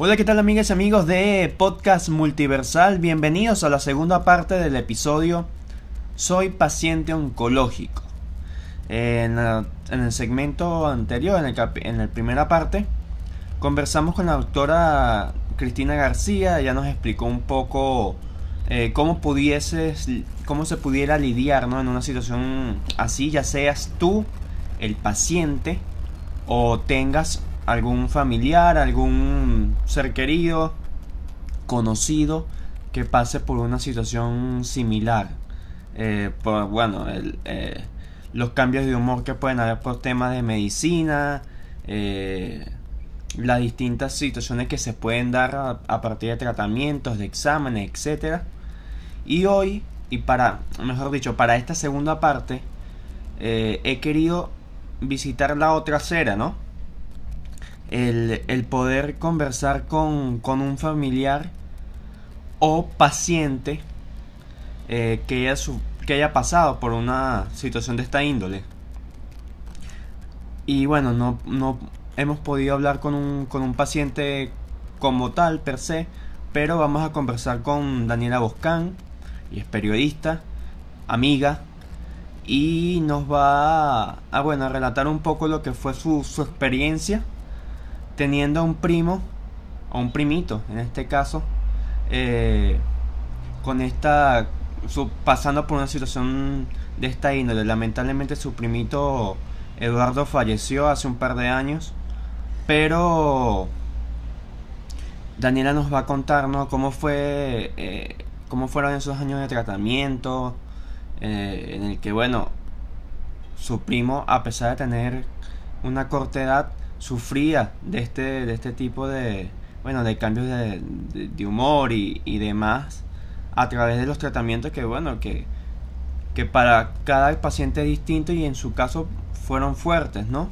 Hola, ¿qué tal amigas y amigos de Podcast Multiversal? Bienvenidos a la segunda parte del episodio Soy paciente oncológico. En, el segmento anterior, en, el la primera parte, conversamos con la doctora Cristina García. Ella nos explicó un poco eh, cómo, pudieses, cómo se pudiera lidiar ¿no? en una situación así, ya seas tú el paciente o tengas algún familiar, algún ser querido, conocido, que pase por una situación similar. Eh, por, bueno, eh, los cambios de humor que pueden haber por temas de medicina, eh, las distintas situaciones que se pueden dar a, partir de tratamientos, de exámenes, etc. Y hoy, y para, mejor dicho, para esta segunda parte, he querido visitar la otra acera, ¿no? El, poder conversar con, un familiar o paciente eh, que, haya que haya pasado por una situación de esta índole. Y bueno, no, no hemos podido hablar con un, con un paciente como tal, per se, pero vamos a conversar con Daniela Boscán, y es periodista, amiga, y nos va a, bueno, a relatar un poco lo que fue su, su experiencia teniendo a un primo, o un primito en este caso, eh, con esta, pasando por una situación de esta índole. Lamentablemente su primito Eduardo falleció hace un par de años, pero Daniela nos va a contar cómo fue, eh, cómo fueron esos años de tratamiento, eh, en el que bueno, su primo, a pesar de tener una corta edad, sufría de este, de este tipo de, bueno, de cambios de, humor y, y, demás a través de los tratamientos que, bueno, que, que para cada paciente es distinto y en su caso fueron fuertes, ¿no?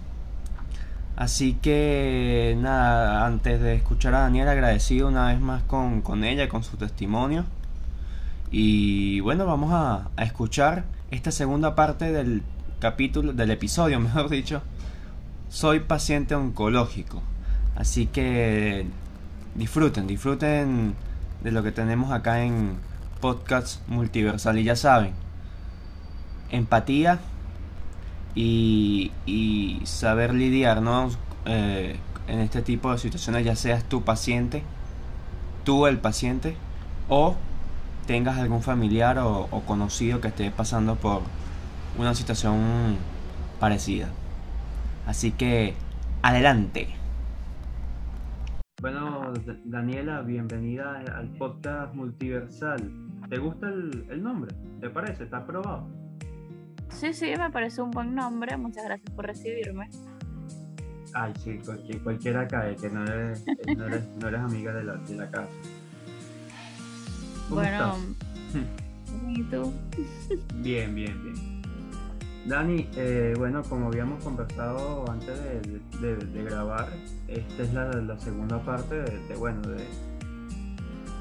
Así que nada, antes de escuchar a Daniel, agradecido una vez más con, con ella, con su testimonio. Y bueno, vamos a, a escuchar esta segunda parte del capítulo, del episodio, mejor dicho, soy paciente oncológico. Así que disfruten, disfruten de lo que tenemos acá en Podcast Multiversal. Y ya saben, empatía y, saber lidiar eh, en este tipo de situaciones, ya seas tu paciente, tú el paciente, o tengas algún familiar o conocido que esté pasando por una situación parecida. Así que, adelante. Bueno, Daniela, bienvenida al podcast multiversal. ¿Te gusta el, nombre? ¿Te parece? ¿Está aprobado? Sí, sí, me parece un buen nombre. Muchas gracias por recibirme. Ay, sí, cualquiera cae, que no eres, no eres, amiga de la, de la casa. ¿Cómo bueno, ¿y tú? Bien, bien, bien. Dani, eh, bueno, como habíamos conversado antes de, grabar, esta es la, segunda parte de, bueno,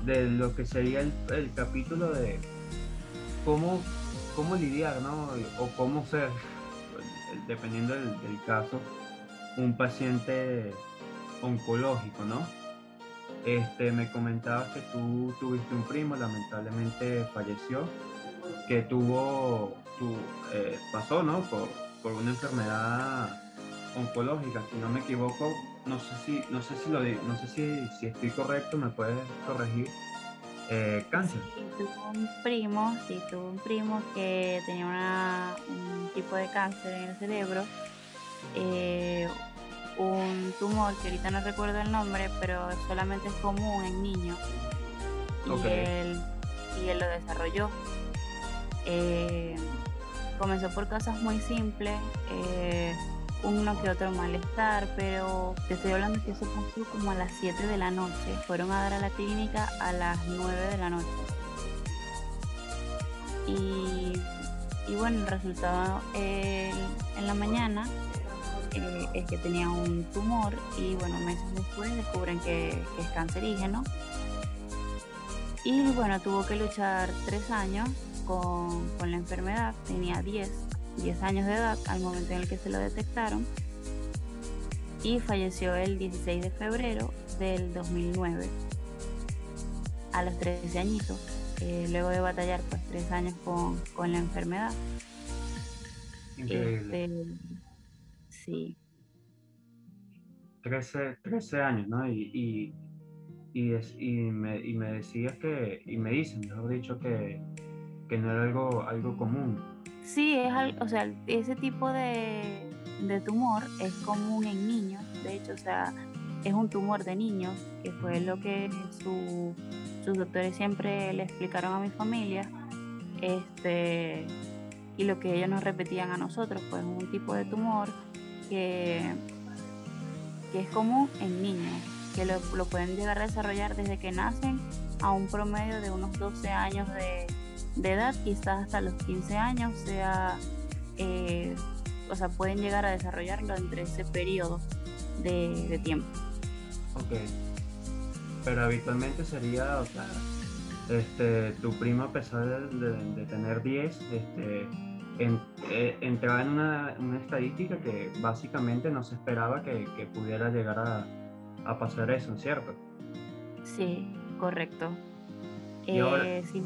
de, lo que sería el, capítulo de cómo, cómo lidiar, ¿no? O cómo ser, dependiendo del, caso, un paciente oncológico, ¿no? Este, me comentabas que tú tuviste un primo, lamentablemente falleció, que tuvo tu, eh, pasó, ¿no? Por, por, una enfermedad oncológica, si no me equivoco, no sé si, no sé si lo no sé si, si estoy correcto, me puedes corregir. Eh, cáncer. Sí, tuvo un primo, sí, tuvo un primo que tenía una, un tipo de cáncer en el cerebro, eh, un tumor que ahorita no recuerdo el nombre, pero solamente es común en niños. Y, él, y él lo desarrolló. Eh, comenzó por cosas muy simples, eh, uno que otro malestar, pero te estoy hablando que eso pasó como a las 7 de la noche. Fueron a dar a la clínica a las 9 de la noche. Y, bueno, el resultado en la mañana eh, es que tenía un tumor y bueno, meses después descubren que es cancerígeno. Y bueno, tuvo que luchar tres años con, la enfermedad, tenía 10, 10 años de edad al momento en el que se lo detectaron. y falleció el 16 de febrero del 2009 a los 13 añitos, eh, luego de batallar pues tres años con, con la enfermedad. Increíble. Este, sí, 13, 13 años, ¿no? Y, y, y, es- y me, y me decías que, y me dicen, mejor dicho, que, que no era algo, algo común. sí, es o sea, ese tipo de, de tumor es común en niños, de hecho, o sea, es un tumor de niños, que fue lo que su- sus doctores siempre le explicaron a mi familia, este, y lo que ellos nos repetían a nosotros, pues un tipo de tumor que, que es común en niños, que lo, lo pueden llegar a desarrollar desde que nacen a un promedio de unos 12 años de, de edad, quizás hasta los 15 años, sea, eh, o sea, pueden llegar a desarrollarlo entre ese periodo de, de tiempo. Ok. Pero habitualmente sería, o sea, este, tu primo a pesar de, de- de tener 10, este, en- eh, entraba en una, una estadística que básicamente no se esperaba que, que pudiera llegar a, a pasar eso, ¿cierto? Sí, correcto. Y ahora- Eh, si.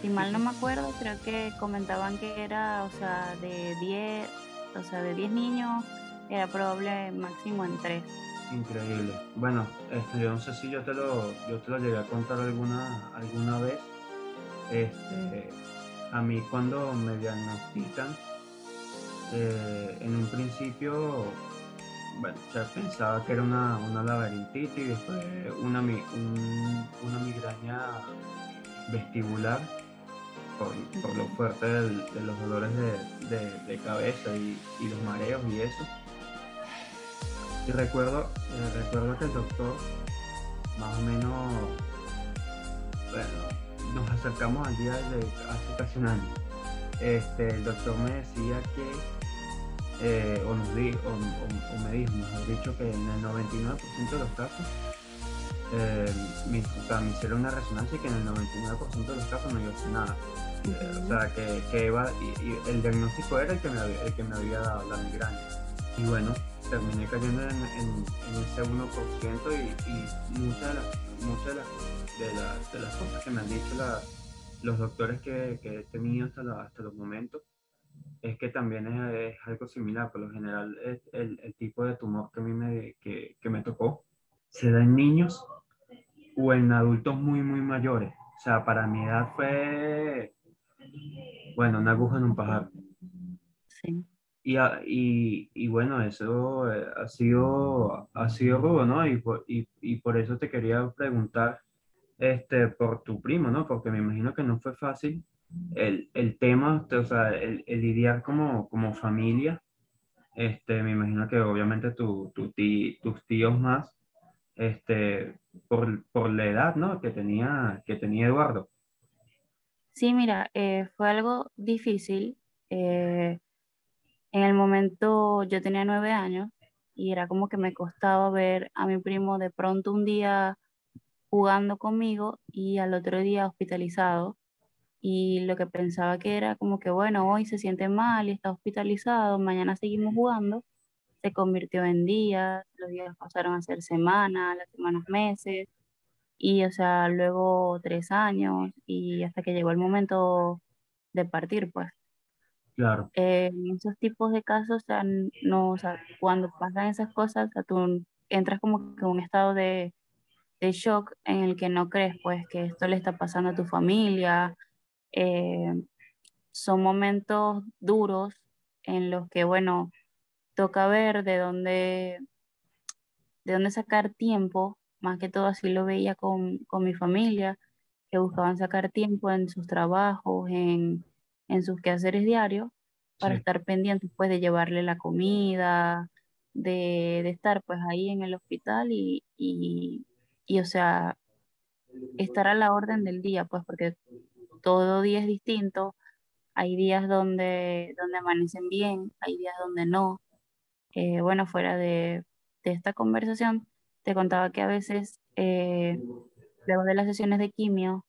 Si mal no me acuerdo, creo que comentaban que era, o sea, de 10, o sea, de 10 niños, era probable máximo en 3. Increíble. Bueno, este, yo no sé si yo te lo, yo te lo llegué a contar alguna, alguna vez. Este, a mí cuando me diagnostican, eh, en un principio, bueno, ya pensaba que era una, una laberintitis y después una, mi- un- una migraña vestibular por, por lo fuerte del- de los dolores de, cabeza y, los mareos y eso. Y recuerdo, eh, recuerdo que el doctor, más o menos, bueno, nos acercamos al día de hace casi un año. Este, el doctor me decía que, eh, o, nos di- o, o- me dijo, mejor dicho, que en el 99% de los casos, eh, me, o hicieron una resonancia y que en el 99% de los casos no iba a hacer Eh, o sea, que, que y, y el diagnóstico era el que me había, el que me había dado la migraña. Y bueno, terminé cayendo en, en- en ese 1% y, y muchas de las, muchas de las, de las, de las cosas que me han dicho la- los doctores que, que he tenido hasta, la- hasta los momentos es que también es, es algo similar. Por lo general, es el, el tipo de tumor que a mí me, que, que me tocó se da en niños o en adultos muy, muy mayores. O sea, para mi edad fue, bueno, una aguja en un pajar. Sí. Y, y, y bueno, eso eh, ha sido, ha sido rudo, ¿no? Y por, y, y por eso te quería preguntar este, por tu primo, ¿no? Porque me imagino que no fue fácil el, el tema, o sea, el, el lidiar como, como familia. Este, me imagino que obviamente tu, tu ti- tus tíos más, este, por, por la edad, ¿no? Que tenía, que tenía Eduardo. Sí, mira, eh, fue algo difícil. eh, en el momento yo tenía nueve años y era como que me costaba ver a mi primo de pronto un día jugando conmigo y al otro día hospitalizado. Y lo que pensaba que era como que, bueno, hoy se siente mal y está hospitalizado, mañana seguimos jugando, se convirtió en días, los días pasaron a ser semanas, las semanas meses, y o sea, luego tres años y hasta que llegó el momento de partir, pues. Claro, Eh, en esos tipos de casos, o sea, no, o sea, cuando pasan esas cosas, o sea, tú entras como que en un estado de, de shock en el que no crees, pues, que esto le está pasando a tu familia. Eh, son momentos duros en los que, bueno, toca ver de dónde, de dónde sacar tiempo, más que todo así lo veía con, con mi familia, que buscaban sacar tiempo en sus trabajos, en, en sus quehaceres diarios, para sí, estar pendientes pues de llevarle la comida, de, de estar pues ahí en el hospital y, y, y, o sea, estar a la orden del día, pues porque todo día es distinto, hay días donde, donde amanecen bien, hay días donde no. Eh, bueno, fuera de, de esta conversación, te contaba que a veces, eh, luego de las sesiones de quimio,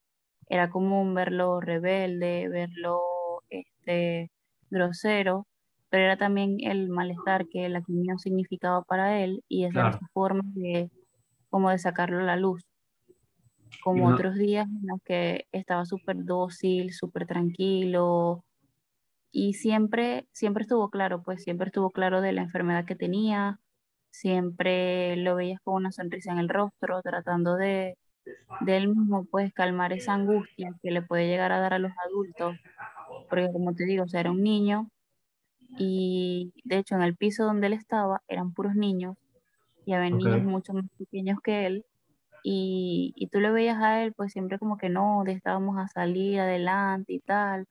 era común verlo rebelde, verlo este, grosero, pero era también el malestar que la quimio significaba para él y esa era su forma de, como de sacarlo a la luz. Como otros días en los que estaba súper dócil, súper tranquilo, y siempre, siempre estuvo claro, pues siempre estuvo claro de la enfermedad que tenía, siempre lo veías con una sonrisa en el rostro, tratando de, de él mismo, pues calmar esa angustia que le puede llegar a dar a los adultos, porque como te digo, o sea, era un niño y de hecho en el piso donde él estaba eran puros niños y había niños mucho más pequeños que él y, y, tú le veías a él pues siempre como que no, de estábamos a salir adelante y tal,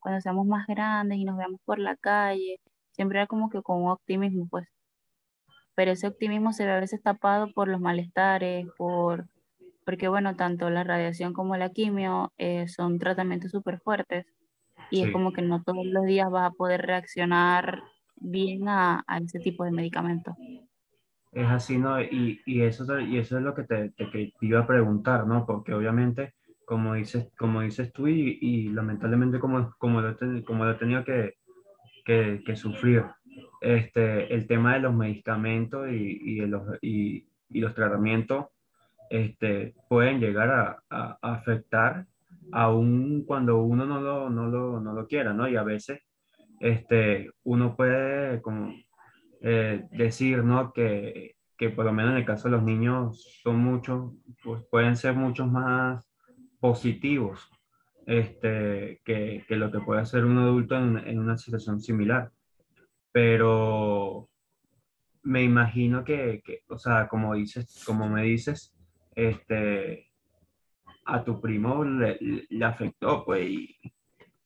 cuando seamos más grandes y nos veamos por la calle, siempre era como que con optimismo pues, pero ese optimismo se ve a veces tapado por los malestares, por, porque bueno, tanto la radiación como la quimio eh, son tratamientos súper fuertes y es como que no todos los días vas a poder reaccionar bien a, a ese tipo de medicamentos. Es así, ¿no? Y, y, eso, y eso es lo que te, te, iba a preguntar, ¿no? Porque obviamente, como dices, como dices tú, y, y lamentablemente como, como, lo, como lo he tenido que, que, que, sufrir, este, el tema de los medicamentos y, y, los, y, y los tratamientos este, pueden llegar a, a, afectar aun cuando uno no lo, no lo, no lo quiera, ¿no? Y a veces este, uno puede como, eh, decir, ¿no? Que, que, por lo menos en el caso de los niños son muchos, pues pueden ser muchos más positivos este, que, que lo que puede hacer un adulto en, en una situación similar. Pero me imagino que, que, o sea, como dices, como me dices, este, a tu primo le, le afectó, pues,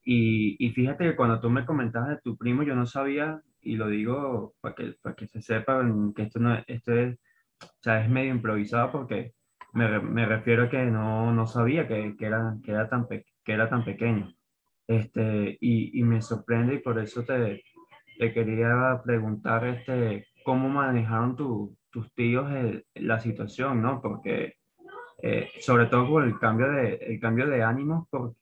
y, y, fíjate que cuando tú me comentabas de tu primo, yo no sabía, y lo digo para que, para que se sepa que esto, no, esto es, o sea, es medio improvisado porque me, me refiero a que no, no sabía que, que, era, que, era tan que era tan pequeño. Este, y, y me sorprende y por eso te, te quería preguntar este, cómo manejaron tu, tus tíos la situación, ¿no? Porque eh, sobre todo por el cambio de, el cambio de ánimo, porque,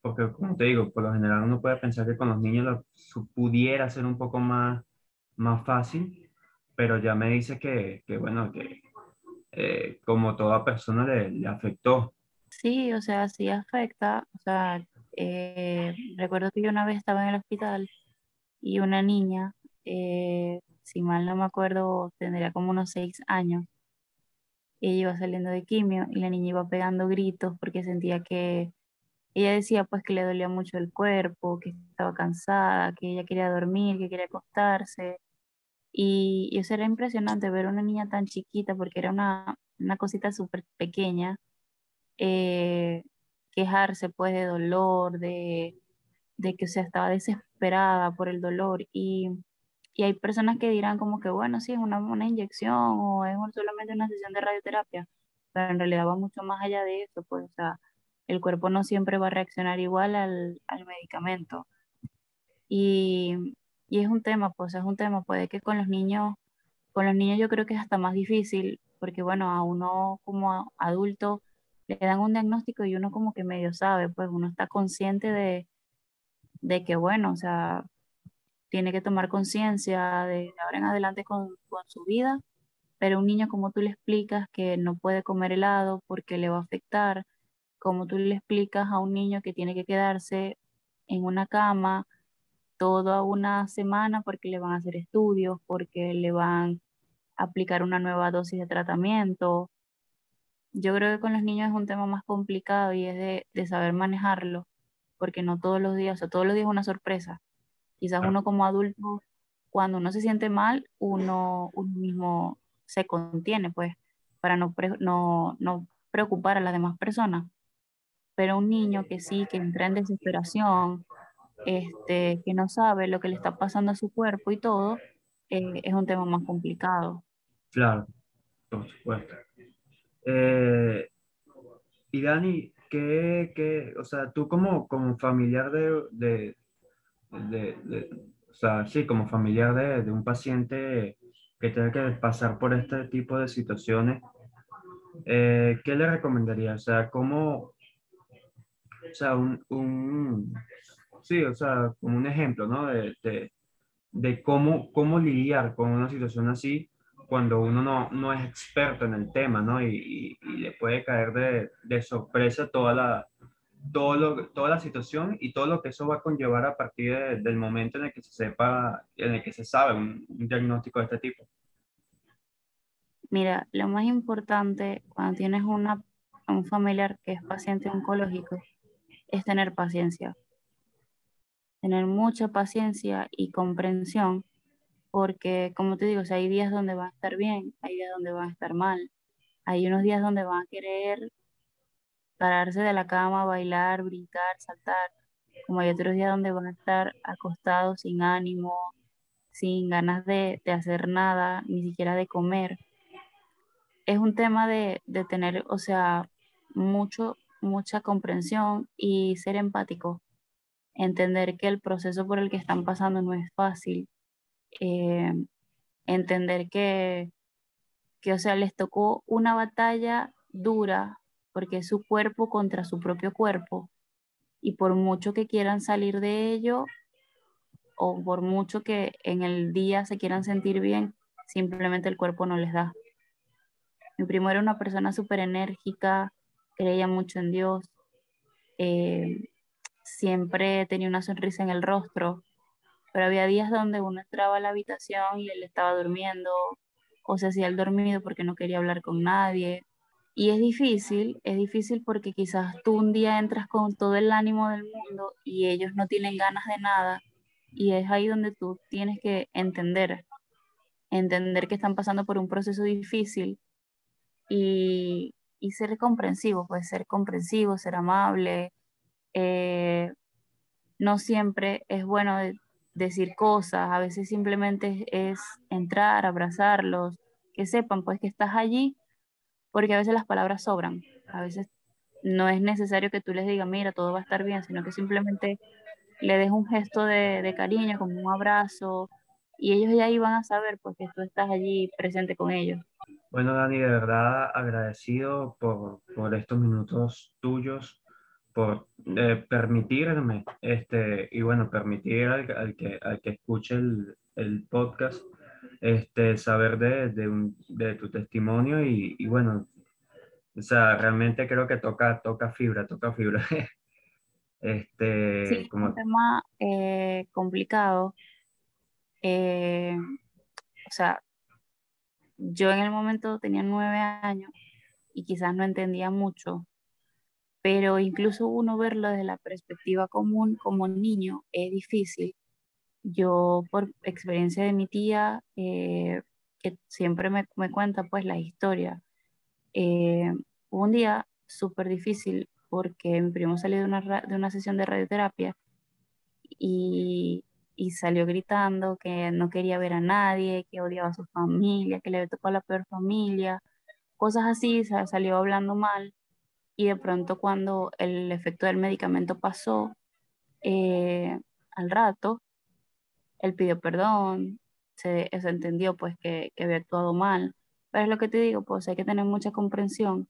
porque, como te digo, por lo general uno puede pensar que con los niños lo, pudiera ser un poco más, más fácil, pero ya me dice que, que bueno, que eh, como toda persona le, le, afectó. Sí, o sea, sí afecta. O sea, eh, recuerdo que yo una vez estaba en el hospital y una niña, si mal no me acuerdo, tendría como unos seis años, ella iba saliendo de quimio y la niña iba pegando gritos porque sentía que ella decía pues que le dolía mucho el cuerpo, que estaba cansada, que ella quería dormir, que quería acostarse. Y, eso era impresionante ver una niña tan chiquita porque era una, una cosita súper pequeña, eh, quejarse pues de dolor, de, de que o sea, estaba desesperada por el dolor y y hay personas que dirán como que, bueno, sí, es una, una inyección o es solamente una sesión de radioterapia, pero en realidad va mucho más allá de eso, pues, o sea, el cuerpo no siempre va a reaccionar igual al, al medicamento. Y, y, es un tema, pues, es un tema, puede que con los niños, con los niños yo creo que es hasta más difícil, porque bueno, a uno como adulto le dan un diagnóstico y uno como que medio sabe, pues uno está consciente de, de que, bueno, o sea, tiene que tomar conciencia de ahora en adelante con, con, su vida, pero un niño como tú le explicas que no puede comer helado porque le va a afectar, como tú le explicas a un niño que tiene que quedarse en una cama toda una semana porque le van a hacer estudios, porque le van a aplicar una nueva dosis de tratamiento. Yo creo que con los niños es un tema más complicado y es de, de saber manejarlo, porque no todos los días, o sea, todos los días es una sorpresa Quizás uno como adulto, cuando uno se siente mal, uno, mismo se contiene, pues, para no, no, no preocupar a las demás personas. Pero un niño que sí, que entra en desesperación, este, que no sabe lo que le está pasando a su cuerpo y todo, eh, es un tema más complicado. Claro, por supuesto. Eh, y Dani, ¿qué, qué, o sea, tú como, como familiar de, de, o sea, sí, como familiar de, de, un paciente que tenga que pasar por este tipo de situaciones, eh, ¿qué le recomendaría? O sea, ¿cómo, o sea, un, un, sí, o sea, como un ejemplo, ¿no? De, de, de cómo, cómo lidiar con una situación así cuando uno no, no es experto en el tema, ¿no? Y, y, le puede caer de, de, sorpresa toda la, todo lo, toda la situación y todo lo que eso va a conllevar a partir del momento en el que se sepa, en el que se sabe un, un diagnóstico de este tipo. Mira, lo más importante cuando tienes una, un familiar que es paciente oncológico es tener paciencia. Tener mucha paciencia y comprensión, porque como te digo, hay días donde va a estar bien, hay días donde va a estar mal, hay unos días donde van a querer pararse de la cama, bailar, brincar, saltar, como hay otros días donde van a estar acostados sin ánimo, sin ganas de, de hacer nada, ni siquiera de comer. Es un tema de, de tener, o sea, mucho, mucha comprensión y ser empático, entender que el proceso por el que están pasando no es fácil, eh, entender que, que, o sea, les tocó una batalla dura porque es su cuerpo contra su propio cuerpo y por mucho que quieran salir de ello o por mucho que en el día se quieran sentir bien, simplemente el cuerpo no les da. Mi primo era una persona súper enérgica, creía mucho en Dios, eh, siempre tenía una sonrisa en el rostro, pero había días donde uno entraba a la habitación y él estaba durmiendo o se hacía el dormido porque no quería hablar con nadie. Y es difícil, es difícil porque quizás tú un día entras con todo el ánimo del mundo y ellos no tienen ganas de nada y es ahí donde tú tienes que entender, entender que están pasando por un proceso difícil y, y ser comprensivo, pues ser comprensivo, ser amable. Eh, no siempre es bueno decir cosas, a veces simplemente es, entrar, abrazarlos, que sepan pues que estás allí, porque a veces las palabras sobran, a veces no es necesario que tú les digas, mira, todo va a estar bien, sino que simplemente le des un gesto de, de cariño, como un abrazo, y ellos ya ahí van a saber pues que tú estás allí presente con ellos. Bueno, Dani, de verdad agradecido por, por estos minutos tuyos, por eh, permitirme, este, y bueno, permitir al, que, al que escuche el, el podcast, este, saber de, de, un, de tu testimonio y, y, bueno, o sea, realmente creo que toca, toca fibra, toca fibra. este, sí, como... un tema eh, complicado. Eh, o sea, yo en el momento tenía nueve años y quizás no entendía mucho, pero incluso uno verlo desde la perspectiva común como niño es difícil. Yo por experiencia de mi tía, eh, que siempre me, me, cuenta pues la historia, eh, un día súper difícil porque mi primo salió de una, de una sesión de radioterapia y y salió gritando que no quería ver a nadie, que odiaba a su familia, que le tocó a la peor familia, cosas así, salió hablando mal y de pronto cuando el efecto del medicamento pasó, eh, al rato, él pidió perdón, se, se entendió pues que, que, había actuado mal, pero es lo que te digo, pues hay que tener mucha comprensión,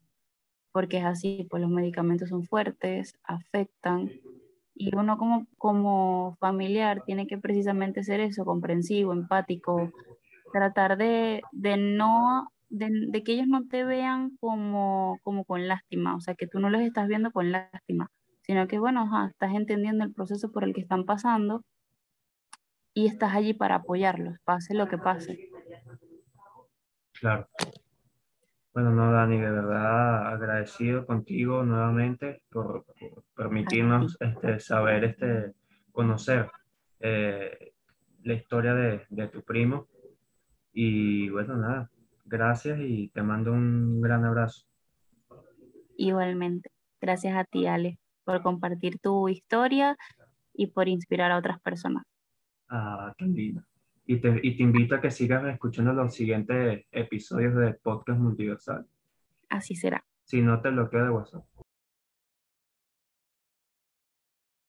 porque es así, pues los medicamentos son fuertes, afectan, y uno como, como familiar tiene que precisamente ser eso, comprensivo, empático, tratar de, de no, de, de, que ellos no te vean como, como con lástima, o sea, que tú no les estás viendo con lástima, sino que, bueno, estás entendiendo el proceso por el que están pasando y estás allí para apoyarlos, pase lo que pase. Claro. Bueno, no, Dani, de verdad agradecido contigo nuevamente por, permitirnos este, saber, este, conocer eh, la historia de, de, tu primo. Y bueno, nada, gracias y te mando un gran abrazo. Igualmente, gracias a ti, Ale, por compartir tu historia y por inspirar a otras personas. Ah, qué lindo y te, y te invito a que sigas escuchando los siguientes episodios del podcast multiversal. Así será. Si no te bloqueo de WhatsApp.